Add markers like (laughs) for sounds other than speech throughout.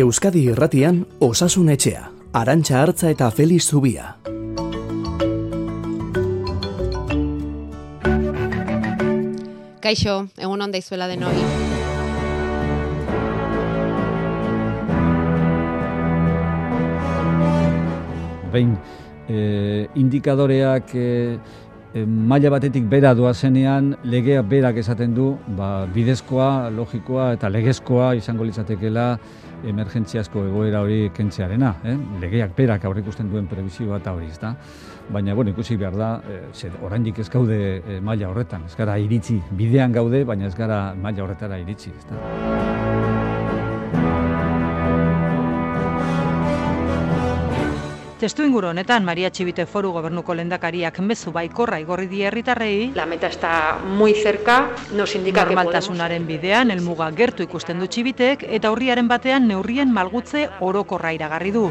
Euskadi Irratian Osasun Etxea, Arantxa Artza eta Feliz Zubia. Kaixo, egun onda izuela denoi. Behin, e, indikadoreak e, e, maila batetik bera doazenean, legea berak esaten du, ba, bidezkoa, logikoa eta legezkoa izango litzatekela emergentziazko egoera hori kentzearena. Eh? Legeak berak aurrikusten duen prebizioa eta hori, ezta? Baina, bueno, ikusi behar da, e, oraindik ez gaude e, maila horretan, ez gara iritsi, bidean gaude, baina ez gara maila horretara iritsi, ezta? Testu inguru honetan, Maria Txibite Foru Gobernuko lendakariak mezu baikorra igorri die herritarrei. La meta está muy cerca, nos indica que normaltasunaren bidean helmuga gertu ikusten du Txibitek eta urriaren batean neurrien malgutze orokorra iragarri du.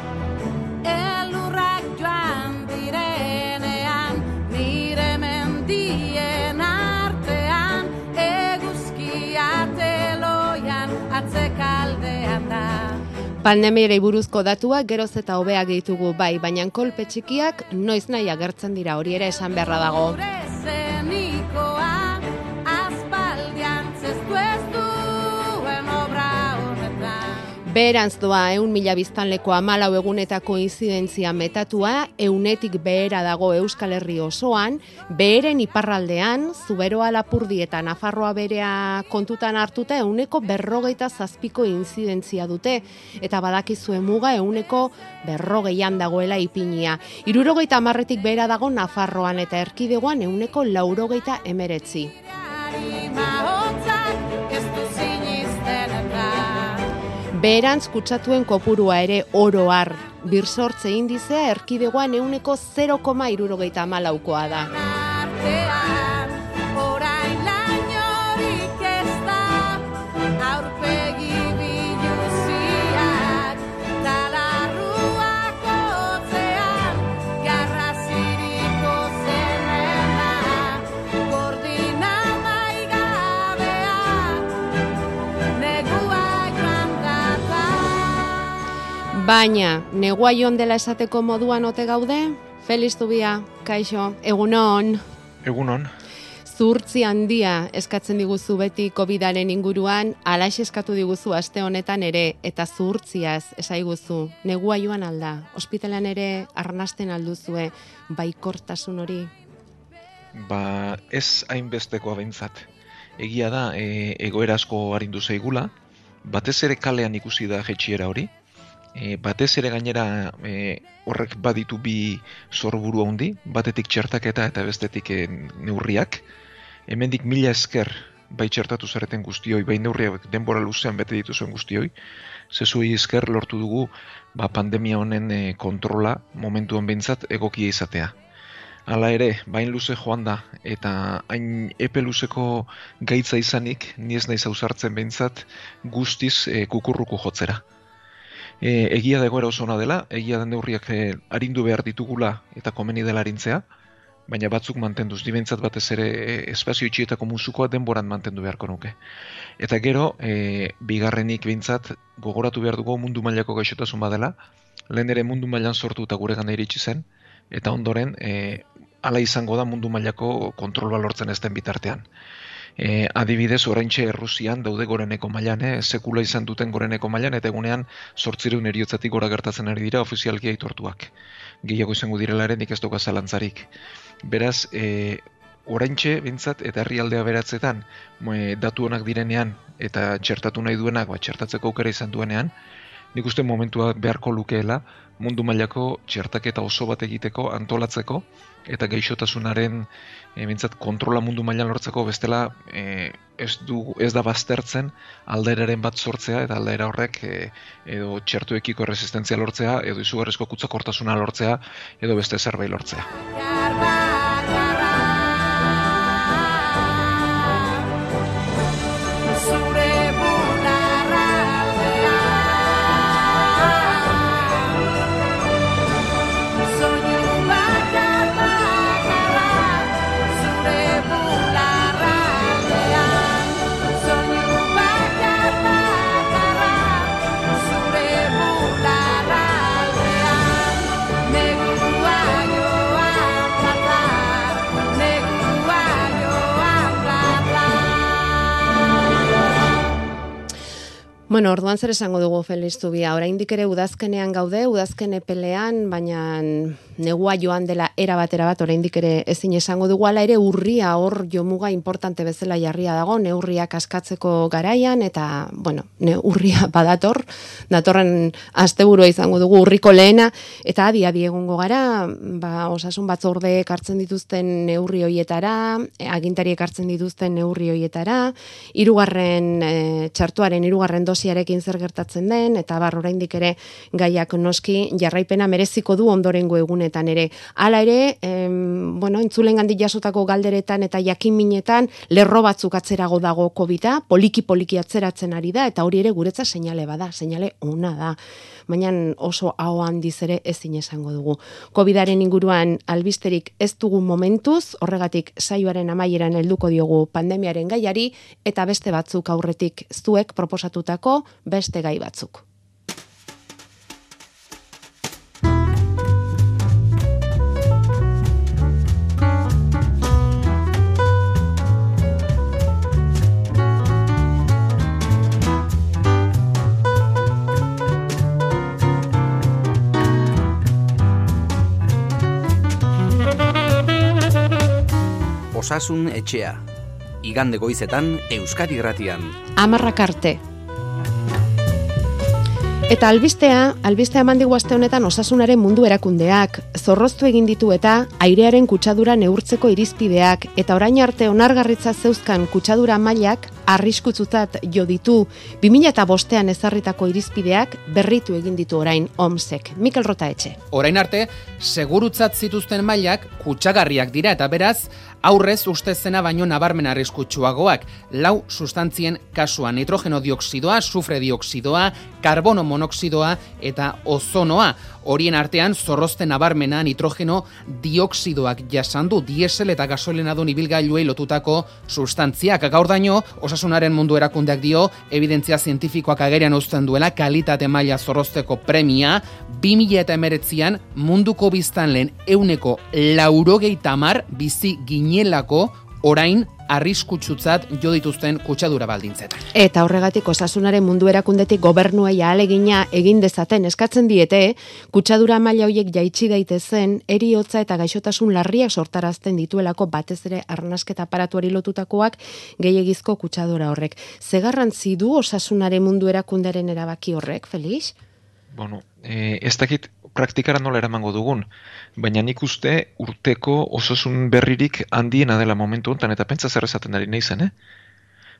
Pandemiarei buruzko datuak geroz eta hobeak ditugu bai, baina kolpe txikiak noiz nahi agertzen dira hori ere esan beharra dago. Beherantz doa eun mila biztanleko amalau egunetako inzidentzia metatua, eunetik behera dago Euskal Herri osoan, beheren iparraldean, zuberoa lapurdi eta Nafarroa berea kontutan hartuta euneko berrogeita zazpiko inzidentzia dute, eta badakizue muga euneko berrogeian dagoela ipinia. Irurogeita amarretik behera dago Nafarroan eta erkidegoan euneko laurogeita emeretzi. Beherantz kutsatuen kopurua ere oro har. Birsortze indizea erkidegoan euneko 0,irurogeita malaukoa da. Baina, negua joan dela esateko moduan ote gaude? Feliz Zubia, kaixo, egunon. Egunon, Zurtzi handia eskatzen diguzu beti COVIDaren inguruan, alaix eskatu diguzu aste honetan ere, eta zurtziaz esaiguzu, negua joan alda, ospitalan ere arnasten alduzue, baikortasun hori. ba ez hainbestekoa behintzat. Egia da, e, egoera asko arindu zaigula, batez ere kalean ikusi da jetxiera hori, e, batez ere gainera e, horrek baditu bi sorburu handi, batetik txertaketa eta bestetik e, neurriak. Hemendik mila esker bai txertatu zareten guztioi, bai neurriak denbora luzean bete dituzuen guztioi, zezuei esker lortu dugu ba, pandemia honen e, kontrola momentuan behintzat egokia izatea. Hala ere, bain luze joan da, eta hain epe luzeko gaitza izanik, ni ez naiz ausartzen behintzat, guztiz e, kukurruku jotzera. E, egia da egoera oso ona dela, egia da neurriak e, arindu behar ditugula eta komeni dela arintzea, baina batzuk mantenduz, di behintzat batez ere e, espazio itxietako musukoa denboran mantendu beharko nuke. Eta gero, e, bigarrenik behintzat gogoratu behar dugu mundu mailako gaixotasun badela, lehen ere mundu mailan sortu eta gure gana iritsi zen, eta ondoren e, hala izango da mundu mailako kontrola lortzen ez den bitartean. E, adibidez, oraintxe Errusian daude goreneko mailan, eh? sekula izan duten goreneko mailan, eta egunean sortzireun eriotzatik gora gertatzen ari dira ofizialki aitortuak. Gehiago izango direla ere nik ez doka zalantzarik. Beraz, e, oraintxe, bintzat, eta herrialdea beratzetan, mo, e, datu onak direnean, eta txertatu nahi duenak, ba, txertatzeko aukera izan duenean, nik uste momentua beharko lukeela mundu mailako txertaketa oso bat egiteko antolatzeko eta gaixotasunaren e, bintzat kontrola mundu mailan lortzeko bestela e, ez, du, ez da baztertzen aldaeraren bat sortzea eta aldaera horrek e, edo txertuekiko resistentzia lortzea edo izugarrizko kutsakortasuna lortzea edo beste zerbait lortzea. Bueno, orduan zer esango dugu Feliz Zubia, oraindik ere udazkenean gaude, udazken epelean, baina negua joan dela era batera bat oraindik ere ezin esango dugu. Ala ere urria hor jomuga importante bezala jarria dago, neurriak askatzeko garaian eta bueno, ne urria (laughs) badator, datorren asteburua izango dugu urriko lehena eta adi adi egongo gara, ba osasun batzordeek hartzen dituzten neurri hoietara, agintariek hartzen dituzten neurri hoietara, hirugarren e, txartuaren hirugarren dosiarekin zer gertatzen den eta bar oraindik ere gaiak noski jarraipena mereziko du ondorengo egunetan ere. Hala ere, em, bueno, entzulengandik jasotako galderetan eta jakinminetan lerro batzuk atzerago dago covida, poliki poliki atzeratzen ari da eta hori ere guretza seinale bada, seinale ona da. Baina oso hau handiz ere ezin esango dugu. Covidaren inguruan albisterik ez dugu momentuz, horregatik saioaren amaieran helduko diogu pandemiaren gaiari eta beste batzuk aurretik zuek proposatutako beste gai batzuk. Osasun etxea. Igande goizetan Euskadi Irratian. Amarrak arte. Eta albistea, albistea mandigu aste honetan osasunaren mundu erakundeak, zorroztu egin ditu eta airearen kutsadura neurtzeko irizpideak, eta orain arte onargarritza zeuzkan kutsadura mailak arriskutzutat jo ditu 2000 eta bostean ezarritako irizpideak berritu egin ditu orain OMSek. Mikel Rota etxe. Orain arte, segurutzat zituzten mailak kutsagarriak dira eta beraz, aurrez uste zena baino nabarmen arriskutsuagoak. Lau sustantzien kasuan nitrogeno dioksidoa, sufre dioksidoa, karbono monoksidoa eta ozonoa. Horien artean zorrozte nabarmena nitrogeno dioksidoak jasandu diesel eta gasolinadun ibilgailuei lotutako sustantziak. Gaur daño, osasunaren mundu erakundeak dio, evidentzia zientifikoak agerian uzten duela kalitate maila zorrozteko premia, 2000 eta emeretzian munduko biztan lehen euneko laurogeita mar bizi ginelako orain arriskutsutzat jo dituzten kutsadura baldintzetan. Eta horregatik osasunaren mundu erakundetik gobernuei ahalegina egin dezaten eskatzen diete, kutsadura maila hoiek jaitsi daitezen, eriotza eta gaixotasun larriak sortarazten dituelako batez ere arnasketa aparatuari lotutakoak gehiegizko kutsadura horrek. Ze garrantzi du osasunaren mundu erakunderen erabaki horrek, Felix? Bueno, e, ez dakit praktikara nola eramango dugun, baina nik uste urteko osasun berririk handiena dela momentu honetan, eta pentsa zer esaten ari naizen, eh?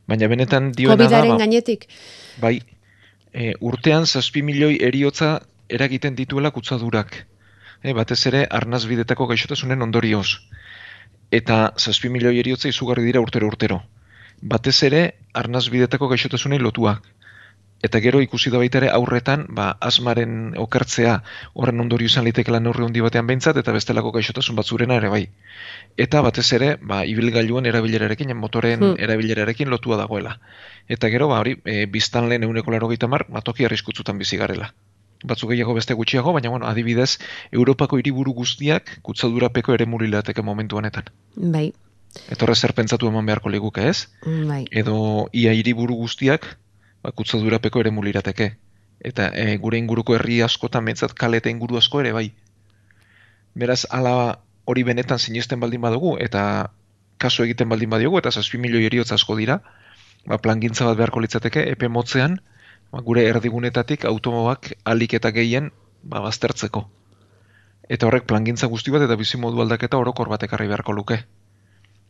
Baina benetan dioena da, ba, gainetik. bai, e, urtean zazpi milioi eriotza eragiten dituela kutsadurak. E, batez ere, arnazbidetako gaixotasunen ondorioz. Eta zazpi milioi eriotza izugarri dira urtero-urtero. Batez ere, arnazbidetako gaixotasunei lotuak. Eta gero ikusi da baita ere aurretan, ba, asmaren okertzea horren ondorio izan litekela neurri handi batean behintzat, eta bestelako gaixotasun batzurena ere bai. Eta batez ere, ba, ibilgailuen erabilerarekin, motoren Hmm. erabilerarekin lotua dagoela. Eta gero, ba, hori, e, biztan lehen euneko laro mar, ba, toki arriskutzutan bizi garela. Batzuk gehiago beste gutxiago, baina bueno, adibidez, Europako hiriburu guztiak kutsadurapeko ere murilateke momentu honetan. Bai, Eta horrez zer pentsatu eman beharko liguke ez? bai. edo ia hiriburu guztiak ba, kutsadurapeko ere mulirateke. Eta e, gure inguruko herri askotan behintzat kale eta inguru asko ere bai. Beraz, ala hori benetan sinesten baldin badugu, eta kaso egiten baldin badiogu, eta zazpi milioi eriotza asko dira, ba, plangintza bat beharko litzateke, epe motzean, ba, gure erdigunetatik automobak alik eta gehien ba, baztertzeko. Eta horrek plangintza guzti bat eta bizimodu aldaketa orokor bat ekarri beharko luke.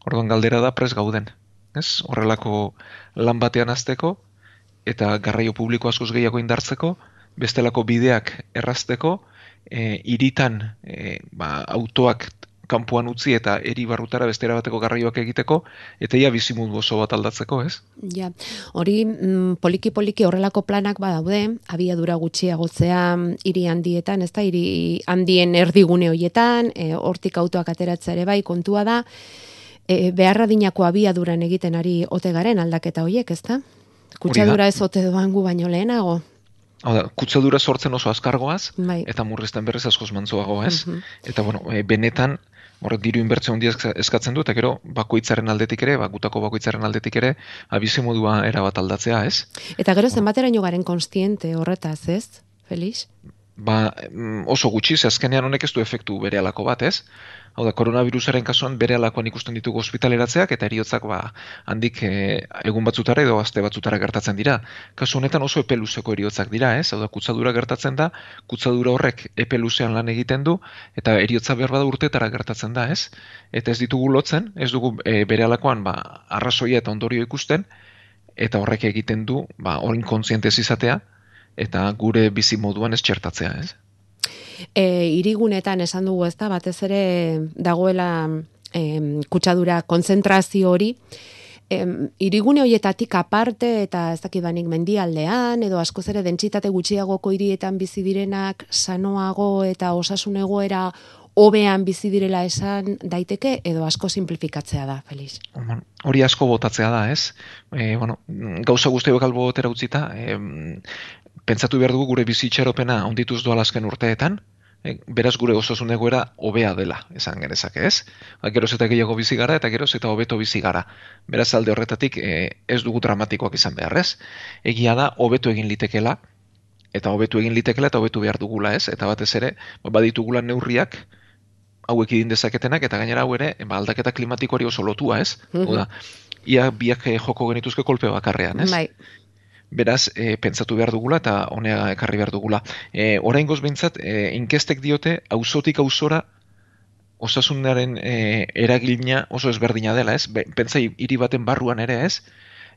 Orduan galdera da pres gauden. Ez? Horrelako lan batean azteko, eta garraio publiko askoz gehiago indartzeko, bestelako bideak errazteko, e, iritan e, ba, autoak kanpoan utzi eta eri barrutara bestera bateko garraioak egiteko, eta ia bizimundu oso bat aldatzeko, ez? Ja, hori mm, poliki poliki horrelako planak badaude, abiadura gutxiagotzea mm, hiri handietan, ez da, hiri handien erdigune hoietan, e, hortik autoak ateratzea ere bai, kontua da, e, beharra dinako abiaduran egiten ari ote garen aldaketa hoiek, ez da? Kutsadura ez ote doan gu baino lehenago. Hau da, kutsadura sortzen oso azkargoaz, Bai. eta murrizten berriz askoz mantzoago, ez? Mhm. Eta, bueno, e, benetan, horrek diru inbertsio handia eska- eskatzen du, eta gero bakoitzaren aldetik ere, ba, gutako bakoitzaren aldetik ere, abizi modua erabat aldatzea, ez? Eta gero zenbateraino garen konstiente horretaz, ez? Felix? Ba, mm, oso gutxi, ze azkenean honek ez du efektu bere alako bat, ez? Hau da, koronavirusaren kasuan bere alakoan ikusten ditugu ospitaleratzeak eta eriotzak ba, handik eh, egun batzutara edo aste batzutara gertatzen dira. Kasu honetan oso epe luzeko eriotzak dira, ez? Hau da, kutzadura gertatzen da, kutzadura horrek epe luzean lan egiten du eta eriotza behar bada urtetara gertatzen da, ez? Eta ez ditugu lotzen, ez dugu e, bere alakoan ba, arrazoia eta ondorio ikusten, eta horrek egiten du, ba, horin kontzientez izatea, eta gure bizi moduan ez txertatzea, ez? E, irigunetan esan dugu ez da, batez ere dagoela em, kutsadura konzentrazio hori, em, irigune horietatik aparte eta ez dakit banik mendialdean edo askoz ere dentsitate gutxiagoko hirietan bizi direnak sanoago eta osasun egoera hobean bizi direla esan daiteke edo asko simplifikatzea da, Felix. Bueno, hori asko botatzea da, ez? E, bueno, gauza guztiak albo botera utzita, e, pentsatu behar dugu gure bizitxaropena ondituz doa azken urteetan, e, beraz gure osasun egoera hobea dela, esan genezake, ez? Ba, geroz eta gehiago bizi gara eta geroz eta hobeto bizi gara. Beraz alde horretatik e, ez dugu dramatikoak izan behar, ez? Egia da, hobeto egin litekela, eta hobetu egin litekela eta hobetu behar dugula, ez? Eta batez ere, ba, baditugula neurriak, hauek idin dezaketenak, eta gainera hau ere, ba, aldaketa klimatikoari oso lotua, ez? Mhm. Oda, ia biak eh, joko genituzke kolpe bakarrean, ez? Bai. Beraz, e, pentsatu behar dugula eta honea ekarri behar dugula. E, orain behintzat, e, inkestek diote, auzotik auzora osasunaren e, eragilina oso ezberdina dela, ez? Be, pentsa hiri baten barruan ere, ez?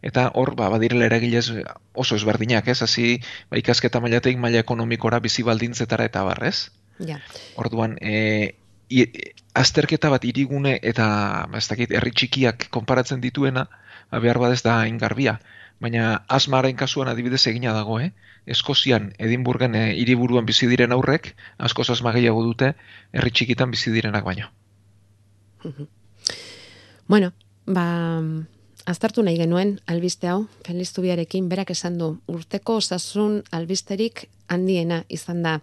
Eta hor, ba, badirela eragilez oso ezberdinak, ez? Hasi, ba, ikasketa mailateik maila ekonomikora bizi baldintzetara eta barrez. Ja. Orduan, e, i, azterketa bat irigune eta ba, ez dakit, herri txikiak konparatzen dituena, ba, behar badez da ingarbia. Baina asmaren kasuan adibidez egina dago, eh? Eskozian, Edinburgen e, hiriburuan bizi diren aurrek, askoz asma gehiago dute, herri txikitan bizi direnak baino. Bueno, ba, aztertu nahi genuen albiste hau, Feliz Zubiarekin, berak esan du, urteko osasun albisterik handiena izan da.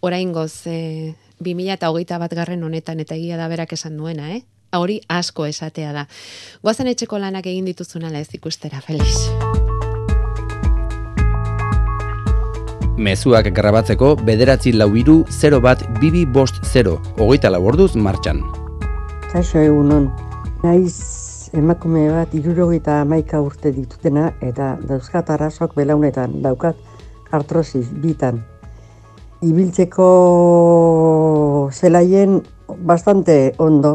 Oraingoz, e, 2008 bat garren honetan, eta egia da berak esan duena, eh? Hori asko esatea da. Goazen etxeko lanak egin dituzunala ez ikustera, Feliz. Mezuak grabatzeko bederatzi lau iru 0 bat bibi bost 0, hogeita lau orduz martxan. Kaixo egunon, naiz emakume bat irurogeita hamaika urte ditutena eta dauzkat arrazok belaunetan, daukat artrosis bitan. Ibiltzeko zelaien bastante ondo,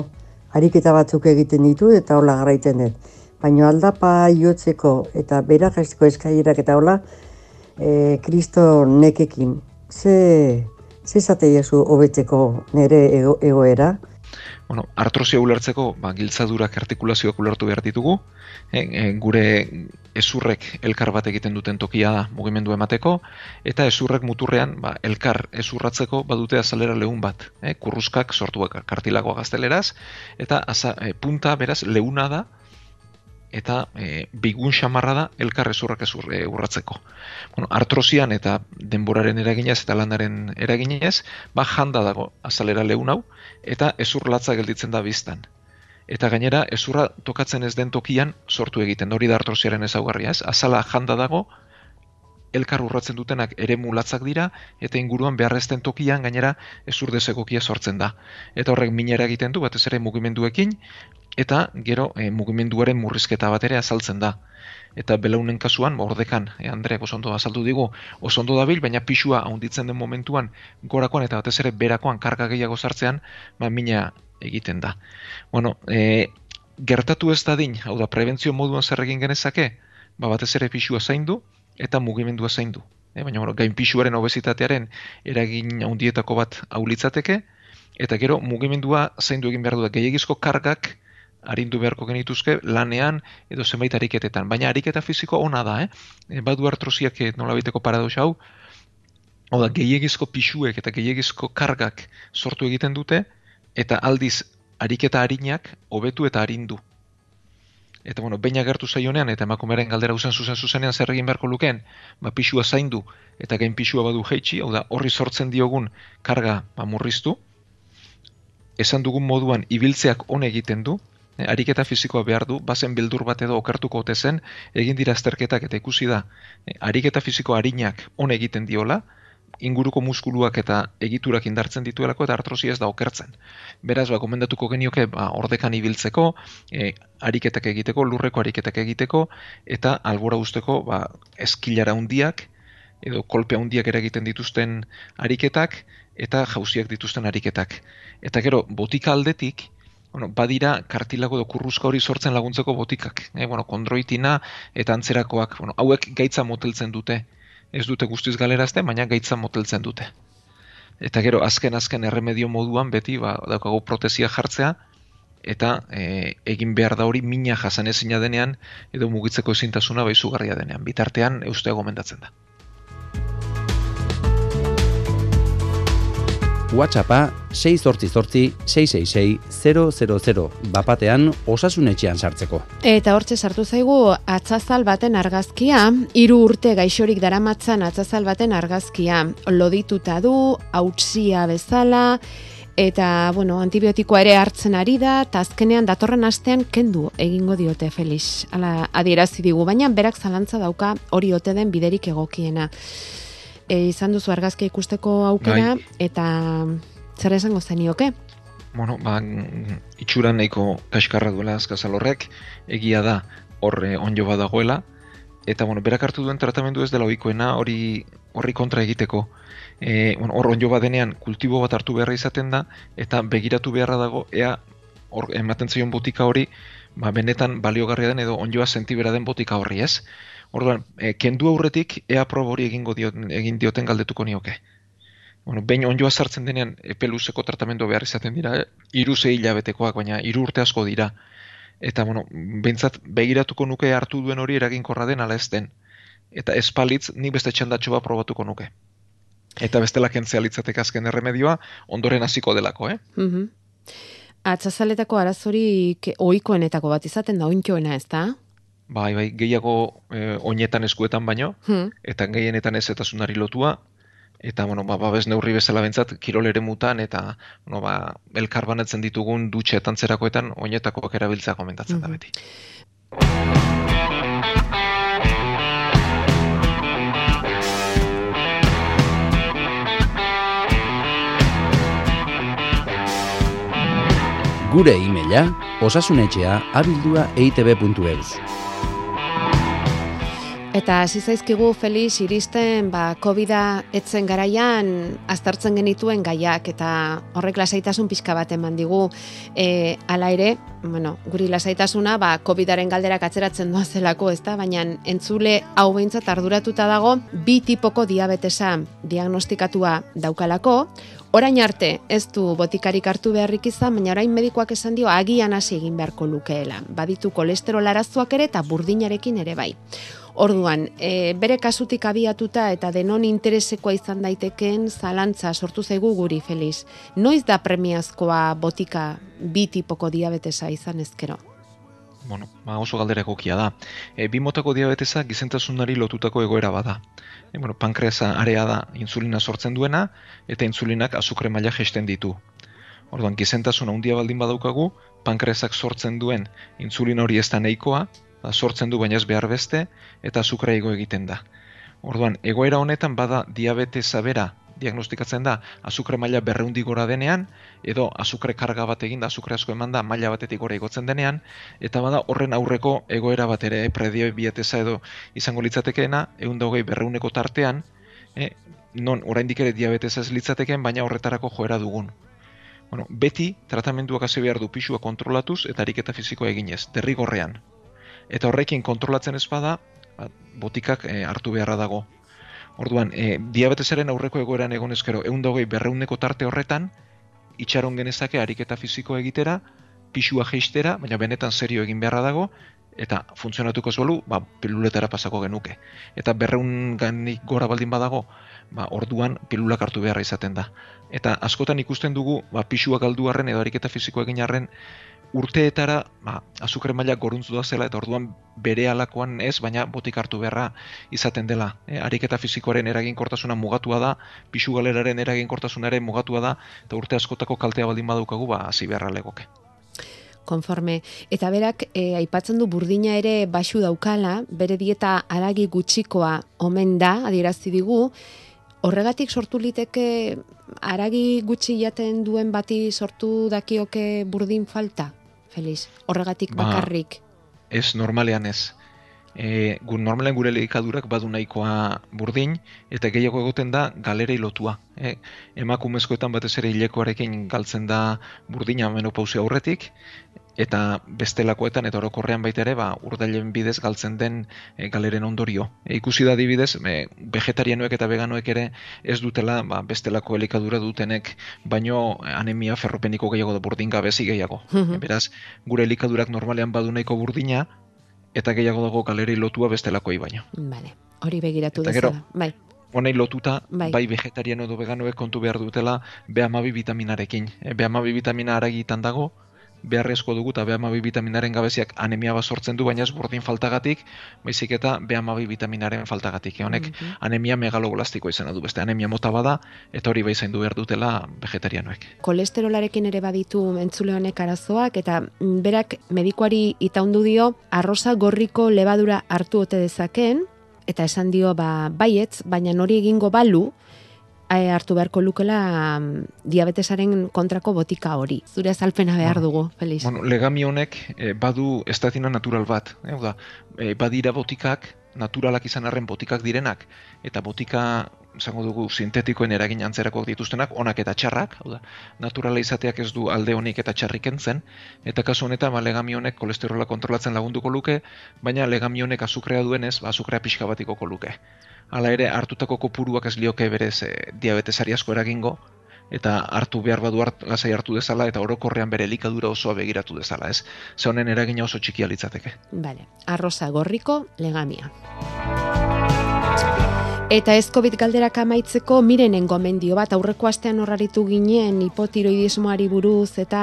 ariketa batzuk egiten ditu eta hola garraiten dut. Baina aldapa jotzeko eta berakazko eskailerak eta hola, e, kristo nekekin. Ze, ze zate jesu hobetzeko nire ego, egoera? Bueno, artrosia ulertzeko, ba, giltzadurak artikulazioak ulertu behar ditugu, e, e, gure ezurrek elkar bat egiten duten tokia da mugimendu emateko, eta ezurrek muturrean ba, elkar ezurratzeko badute azalera lehun bat, e, kurruskak sortuak kartilagoa gazteleraz, eta aza, e, punta beraz leuna da, eta e, bigun xamarra da elkar ezurrak ezur, e, urratzeko. Bueno, artrosian eta denboraren eraginez eta landaren eraginez, ba janda dago azalera lehun hau, eta ezur latza gelditzen da biztan. Eta gainera, ezurra tokatzen ez den tokian sortu egiten, hori da artrosiaren ezaugarria, ez? Azala janda dago, elkar urratzen dutenak ere mulatzak dira, eta inguruan beharrezten tokian gainera ezur desegokia sortzen da. Eta horrek minera egiten du, batez ere mugimenduekin, eta gero e, mugimenduaren murrizketa bat ere azaltzen da. Eta belaunen kasuan, ordekan, e, Andreak oso ondo azaldu digu, oso ondo dabil, baina pisua haunditzen den momentuan, gorakoan eta batez ere berakoan karga gehiago sartzean, ba, mina egiten da. Bueno, e, gertatu ez dadin, hau da, prebentzio moduan zer egin genezake, ba, batez ere pisua zaindu, eta mugimendua zaindu. E, baina, bueno, gain pisuaren obesitatearen eragin handietako bat haulitzateke, eta gero mugimendua zaindu egin behar du da, gehiagizko kargak arindu beharko genituzke lanean edo zenbait ariketetan. Baina ariketa fisiko ona da, eh? E, badu artrosiak nolabiteko paradox hau, hau da, gehiagizko pisuek eta gehiagizko kargak sortu egiten dute, eta aldiz ariketa harinak hobetu eta arindu. Eta bueno, baina gertu zaionean eta emakumeren galdera uzen zuzen zuzenean zer egin beharko lukeen, ba pisua zaindu eta gain pisua badu jeitsi, hau da, horri sortzen diogun karga ba, murriztu, esan dugun moduan ibiltzeak on egiten du, eh, ariketa fisikoa behar du, bazen bildur bat edo okertuko ote zen, egin dira azterketak eta ikusi da, eh, ariketa fisiko harinak on egiten diola, inguruko muskuluak eta egiturak indartzen dituelako eta artrosia ez da okertzen. Beraz, ba, gomendatuko genioke ba, ordekan ibiltzeko, e, ariketak egiteko, lurreko ariketak egiteko, eta albora usteko ba, eskilara hundiak, edo kolpe handiak eragiten dituzten ariketak, eta jauziak dituzten ariketak. Eta gero, botika aldetik, bueno, badira kartilago edo hori sortzen laguntzeko botikak. E, bueno, kondroitina eta antzerakoak, bueno, hauek gaitza moteltzen dute ez dute guztiz galerazten, baina gaitza moteltzen dute. Eta gero, azken-azken erremedio moduan beti, ba, daukagu protesia jartzea, eta e, egin behar da hori mina jasan ezina denean, edo mugitzeko ezintasuna bai zugarria denean. Bitartean, eustea gomendatzen da. WhatsAppa 688-666-000 bapatean osasunetxean sartzeko. Eta hortxe sartu zaigu atzazal baten argazkia, hiru urte gaixorik daramatzan atzazal baten argazkia. Lodituta du, hautsia bezala, eta, bueno, antibiotikoa ere hartzen ari da, eta azkenean datorren astean kendu egingo diote Felix. Hala adierazi digu, baina berak zalantza dauka hori ote den biderik egokiena. E, izan duzu argazkia ikusteko aukera, Bai. eta zer esango zenioke? Bueno, ba, itxura nahiko kaskarra duela azkazal horrek, egia da horre onjo badagoela, eta bueno, berak hartu duen tratamendu ez dela ohikoena hori horri kontra egiteko. E, bueno, hor onjo badenean kultibo bat hartu beharra izaten da, eta begiratu beharra dago, ea hor ematen zaion botika hori, ba, benetan baliogarria den edo onjoa sentibera den botika horri ez. Orduan, e, kendu aurretik ea proba hori egingo diot, egin dioten galdetuko nioke. Bueno, behin onjoa sartzen denean epe luzeko tratamendu behar izaten dira, eh? iru zei hilabetekoak, baina hiru urte asko dira. Eta, bueno, behintzat begiratuko nuke hartu duen hori eraginkorra den ala ez den. Eta espalitz nik beste txandatxo bat probatuko nuke. Eta bestela kentzea litzateke azken erremedioa, ondoren hasiko delako, eh? Mhm. Atzazaletako arazorik ohikoenetako bat izaten da ointxoena, ez da? Bai, bai, gehiago eh, oinetan eskuetan baino, Hmm. eta gehienetan ez lotua, eta, bueno, ba, babes neurri bezala bentzat, kirol ere mutan, eta, bueno, ba, elkar banatzen ditugun dutxetan zerakoetan, oinetakoak erabiltzea komentatzen da Mhm. beti. Gure e-maila osasunetxea abildua eitb.eus. Eta hasi zaizkigu Felix iristen ba Covida etzen garaian aztertzen genituen gaiak eta horrek lasaitasun pixka bat eman digu. E, hala ere, bueno, guri lasaitasuna ba Covidaren galderak atzeratzen doa zelako, ezta? Baina entzule hau behintzat arduratuta dago bi tipoko diabetesa diagnostikatua daukalako. Orain arte ez du botikarik hartu beharrik izan, baina orain medikoak esan dio agian hasi egin beharko lukeela. Baditu kolesterol arazoak ere eta burdinarekin ere bai. Orduan, e, bere kasutik abiatuta eta denon interesekoa izan daitekeen zalantza sortu zaigu guri, Feliz. Noiz da premiazkoa botika bi tipoko diabetesa izan ezkero? Bueno, ba, oso galdera egokia da. E, bi motako diabetesa gizentasunari lotutako egoera bada. E, bueno, pankreasa area da insulina sortzen duena, eta insulinak azukre maila jesten ditu. Orduan, gizentasun handia baldin badaukagu, pankreasak sortzen duen insulina hori ez da nahikoa, sortzen du baina ez behar beste, eta azukra igo egiten da. Orduan, egoera honetan bada diabetesa bera diagnostikatzen da azukre maila berreundi gora denean, edo azukre karga bat egin da, azukre asko eman da maila batetik gora igotzen denean, eta bada horren aurreko egoera bat ere, prediabetesa edo izango litzatekeena, egun hogei berreuneko tartean, eh, non oraindik ere diabetesa ez litzatekeen, baina horretarako joera dugun. Bueno, beti tratamenduak hasi behar du pisua kontrolatuz eta ariketa fisikoa eginez, derrigorrean. Eta horrekin kontrolatzen ez bada, ba, botikak eh, hartu beharra dago. Orduan, e, diabetesaren aurreko egoeran egon ezkero, egun hogei berreuneko tarte horretan, itxaron genezake ariketa fisiko egitera, pisua jeistera, baina benetan serio egin beharra dago, eta funtzionatuko ez bolu, ba, piluletara pasako genuke. Eta berreun ganik gora baldin badago, ba, orduan pilulak hartu beharra izaten da. Eta askotan ikusten dugu, ba, pisua galdu arren edo ariketa fisiko egin arren, urteetara ba, azukre maila goruntzu da zela eta orduan bere alakoan ez, baina botik hartu beharra izaten dela. E, ariketa fizikoaren eraginkortasuna mugatua da, pisu galeraren eraginkortasunaren mugatua da, eta urte askotako kaltea baldin badaukagu, ba, hasi beharra legoke. konforme. Eta berak, e, aipatzen du burdina ere baxu daukala, bere dieta aragi gutxikoa omen da, adierazi digu, horregatik sortu liteke aragi gutxi jaten duen bati sortu dakioke burdin falta, Feliz? Horregatik Ba, bakarrik. Ez normalean ez. E, gu, normalean gure elikadurak badu nahikoa burdin, eta gehiago egoten da galerei lotua. E, emakumezkoetan batez ere hilekoarekin galtzen da burdina menopausia aurretik, eta bestelakoetan eta orokorrean baita ere ba, urdailen bidez galtzen den e, galeren ondorio. E, ikusi da adibidez, e, vegetarianoek eta veganoek ere ez dutela ba, bestelako elikadura dutenek, baino anemia ferropeniko gehiago da burdin gabezi gehiago. Mhm. Beraz, gure elikadurak normalean badu nahiko burdina, eta gehiago dago galerei lotua bestelakoi baino. Vale, hori begiratu dezala. Bai, Honei lotuta, Bai. bai, vegetariano edo veganoek kontu behar dutela B12 vitaminarekin. E, B12 vitamina aragitan dago, beharrezko dugu eta B12 vitaminaren gabeziak anemia bat sortzen du, baina ez burdin faltagatik, baizik eta B12 vitaminaren faltagatik. Honek Mhm. anemia megaloblastiko izena du beste, anemia mota bada, eta hori bai zaindu behar dutela vegetarianoek. kolesterolarekin ere baditu entzule honek arazoak eta mm, berak medikuari itaundu dio arroza gorriko lebadura hartu ote dezaken eta esan dio ba baietz, baina nori egingo balu hartu beharko lukela mm, diabetesaren kontrako botika hori. Zure azalpena behar dugu, Felix. Bueno, legami honek eh, badu estatina natural bat. Eh? Da, eh, badira botikak, naturalak izan arren botikak direnak, eta botika, esango dugu, sintetikoen eragin antzerakoak dituztenak, onak eta txarrak, hau da, naturala izateak ez du alde honik eta txarrik entzen, eta kasu honetan, ba, legami honek kolesterola kontrolatzen lagunduko luke, baina legami honek azukrea duenez, ba, azukrea pixka batikoko luke. Hala ere, hartutako kopuruak ez lioke berez eh, diabetesari asko eragingo, eta hartu behar badu hart, lasai hartu dezala eta orokorrean bere elikadura osoa begiratu dezala, ez? Ze honen eragina oso txikia litzateke. Vale, arroza gorriko legamia. Eta ez COVID galderak amaitzeko mirenen gomendio bat aurreko astean horraritu ginen hipotiroidismoari buruz eta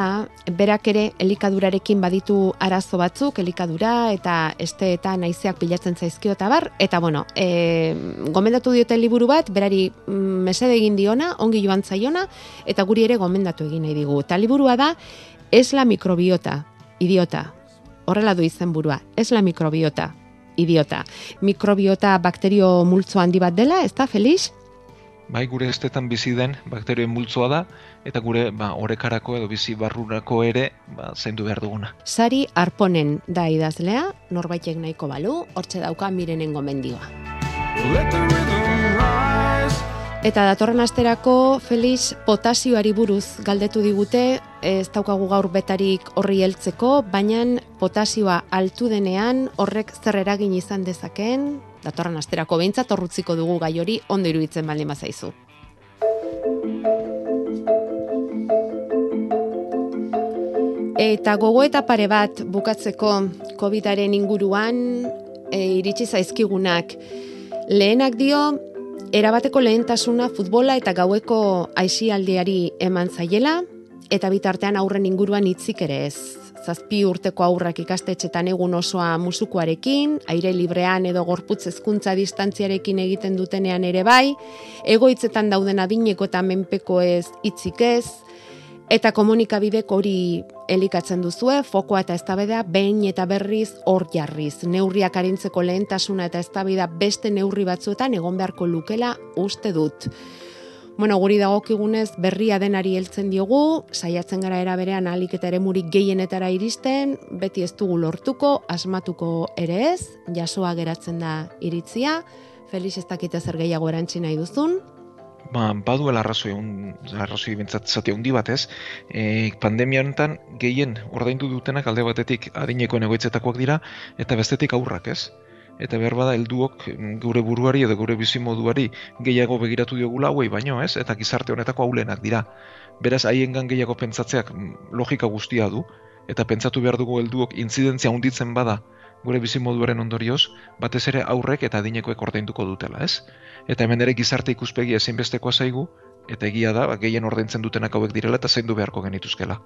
berak ere elikadurarekin baditu arazo batzuk, elikadura eta este eta naizeak pilatzen zaizkio eta bar, eta bueno, e, gomendatu diote liburu bat, berari mm, mesede egin diona, ongi joan zaiona, eta guri ere gomendatu egin nahi digu. Eta liburua da, es la microbiota, idiota, horrela du izenburua, es la microbiota, idiota. Mikrobiota bakterio multzo handi bat dela, ez da, Felix? Bai, gure estetan bizi den bakterioen multzoa da, eta gure ba, orekarako edo bizi barrurako ere ba, zaindu behar duguna. Sari Arponen da idazlea, norbaitek nahiko balu, hortxe dauka mirenen gomendioa. Eta datorren asterako Felix potasioari buruz galdetu digute, ez daukagu gaur betarik horri heltzeko, baina potasioa altu denean horrek zer eragin izan dezakeen, datorren asterako behintzat horrutziko dugu gai hori ondo iruditzen baldin bazaizu. Eta gogo eta pare bat bukatzeko COVIDaren inguruan e, iritsi zaizkigunak. Lehenak dio, erabateko lehentasuna futbola eta gaueko aisialdiari eman zaiela, eta bitartean aurren inguruan hitzik ere ez. Zazpi urteko aurrak ikastetxetan egun osoa musukoarekin, aire librean edo gorputz hezkuntza distantziarekin egiten dutenean ere bai, egoitzetan dauden adineko eta menpeko ez hitzik ez, eta komunikabidek hori elikatzen duzue, fokoa eta eztabaida behin eta berriz hor jarriz. Neurriak arintzeko lehentasuna eta eztabaida beste neurri batzuetan egon beharko lukela uste dut. Bueno, guri dagokigunez berria denari heltzen diogu, saiatzen gara era berean ahalik eta eremurik gehienetara iristen, beti ez dugu lortuko, asmatuko ere ez, jasoa geratzen da iritzia, Felix ez dakite zer gehiago erantzi nahi duzun, Ba, baduela arrazoi, un, arrazoi bintzat zati handi bat ez, e, pandemia honetan gehien ordaindu dutenak alde batetik adinekoen egoitzetakoak dira, eta bestetik aurrak ez. Eta behar bada helduok mm, gure buruari edo gure bizimoduari gehiago begiratu diogula hauei baino ez, eta gizarte honetako aulenak dira. Beraz, haiengan gehiago pentsatzeak mm, logika guztia du, eta pentsatu behar dugu helduok intzidentzia hunditzen bada gure bizimoduaren ondorioz, batez ere aurrek eta adinekoek ordainduko dutela, ez? Eta hemen ere gizarte ikuspegia ezinbestekoa zaigu, eta egia da, ba, gehien ordaintzen dutenak hauek direla eta zaindu beharko genituzkela.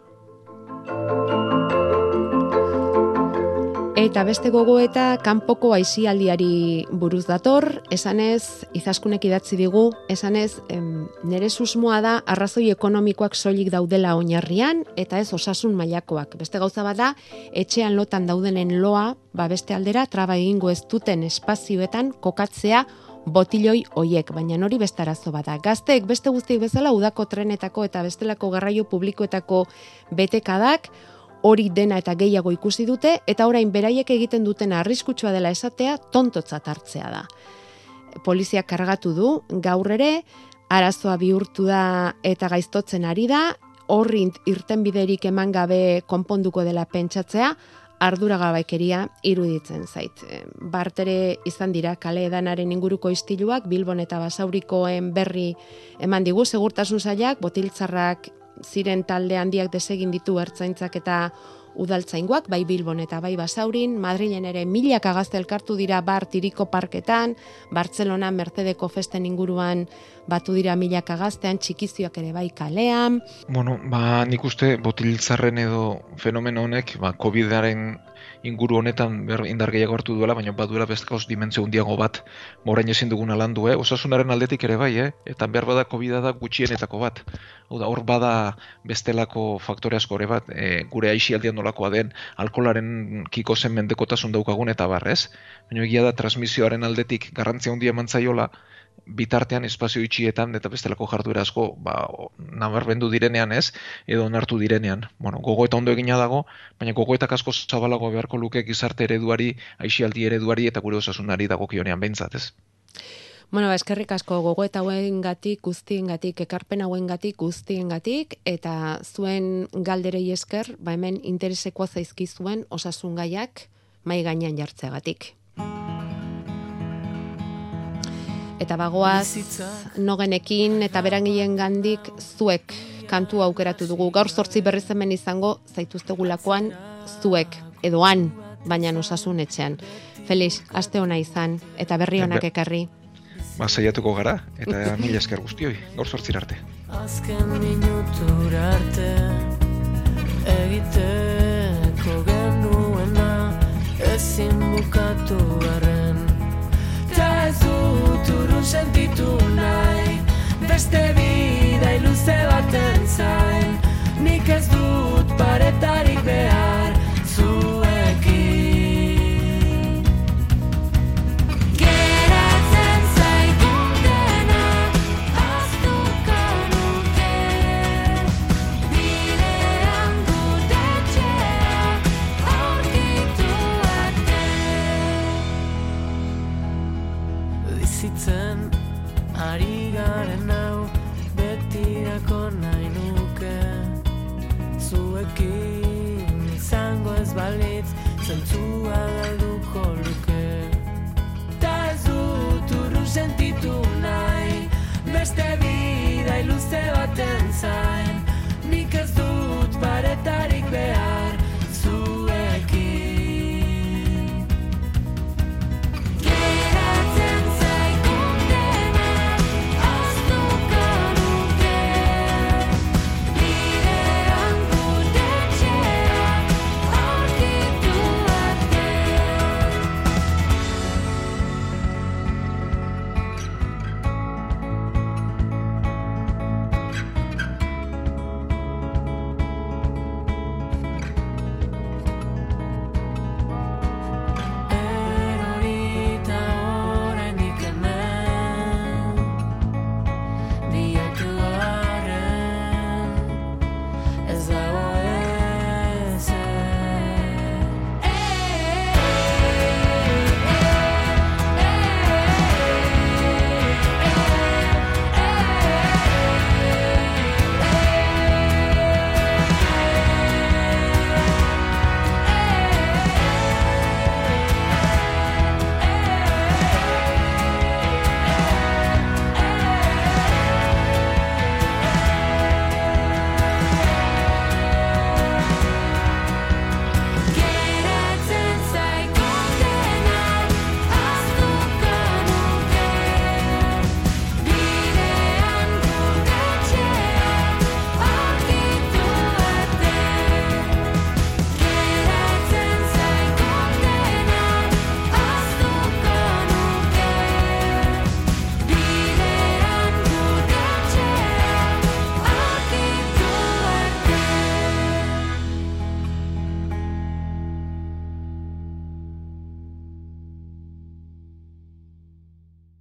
Eta beste gogoeta kanpoko aisialdiari buruz dator, esanez, izaskunek idatzi digu, esanez, em, nere susmoa da arrazoi ekonomikoak soilik daudela oinarrian, eta ez osasun mailakoak. Beste gauza bada, etxean lotan daudenen loa, ba beste aldera, traba egingo ez duten espazioetan kokatzea botiloi hoiek, baina hori beste arazo bada. Gazteek beste guztiek bezala udako trenetako eta bestelako garraio publikoetako betekadak, hori dena eta gehiago ikusi dute, eta orain beraiek egiten dutena arriskutsua dela esatea, tontotzat hartzea da. Poliziak kargatu du, gaur ere, arazoa bihurtu da eta gaiztotzen ari da, horri irten biderik eman gabe konponduko dela pentsatzea, arduragabaikeria iruditzen zait. Bartere izan dira kale edanaren inguruko istiluak, Bilbon eta Basaurikoen berri eman digu, segurtasun zailak, botiltzarrak ziren talde handiak desegin ditu ertzaintzak eta udaltzaingoak, bai Bilbon eta bai Basaurin, Madrilen ere milaka gazte elkartu dira bar tiriko parketan, Bartzelona Mercedeko festen inguruan batu dira milaka gaztean, txikizioak ere bai kalean. Bueno, ba, nik uste botiltzarren edo fenomeno honek, ba, COVID-aren inguru honetan indar gehiago hartu duela, baina baduela beste dimentsio handiago bat, morain ezin duguna landu, eh? osasunaren aldetik ere bai, eh? eta behar bada covid da gutxienetako bat. Hau da, hor bada bestelako faktore asko ere bat, e, gure aixialdian nolakoa den, alkolaren kiko zen mendekotasun daukagun eta barrez. Baina egia da, transmisioaren aldetik garrantzia handia eman zaiola, bitartean espazio itxietan eta bestelako jarduera asko ba, nabarmendu direnean ez, edo onartu direnean. Bueno, gogoeta ondo egina dago, baina gogoetak asko zabalago beharko luke gizarte ereduari, aixialdi ereduari eta gure osasunari dagokionean behintzat, ez? Bueno, ba, eskerrik asko gogoeta hauengatik, guztiengatik, ekarpen hauengatik, guztiengatik eta zuen galderei esker, ba hemen interesekoa zaizkizuen osasun gaiak mai gainean jartzeagatik. Eta bagoaz nogenekin eta berangileen gandik zuek kantu aukeratu dugu. Gaur sortzi berriz hemen izango zaituztegulakoan zuek edo han, baina osasun etxean. Felix, aste ona izan eta berri onak Be- ekarri. Ba, saiatuko gara, eta mila esker guztioi, gaur sortzir arte. Azken minutura arte egiteko genuena ezin bukatu arren beste bidai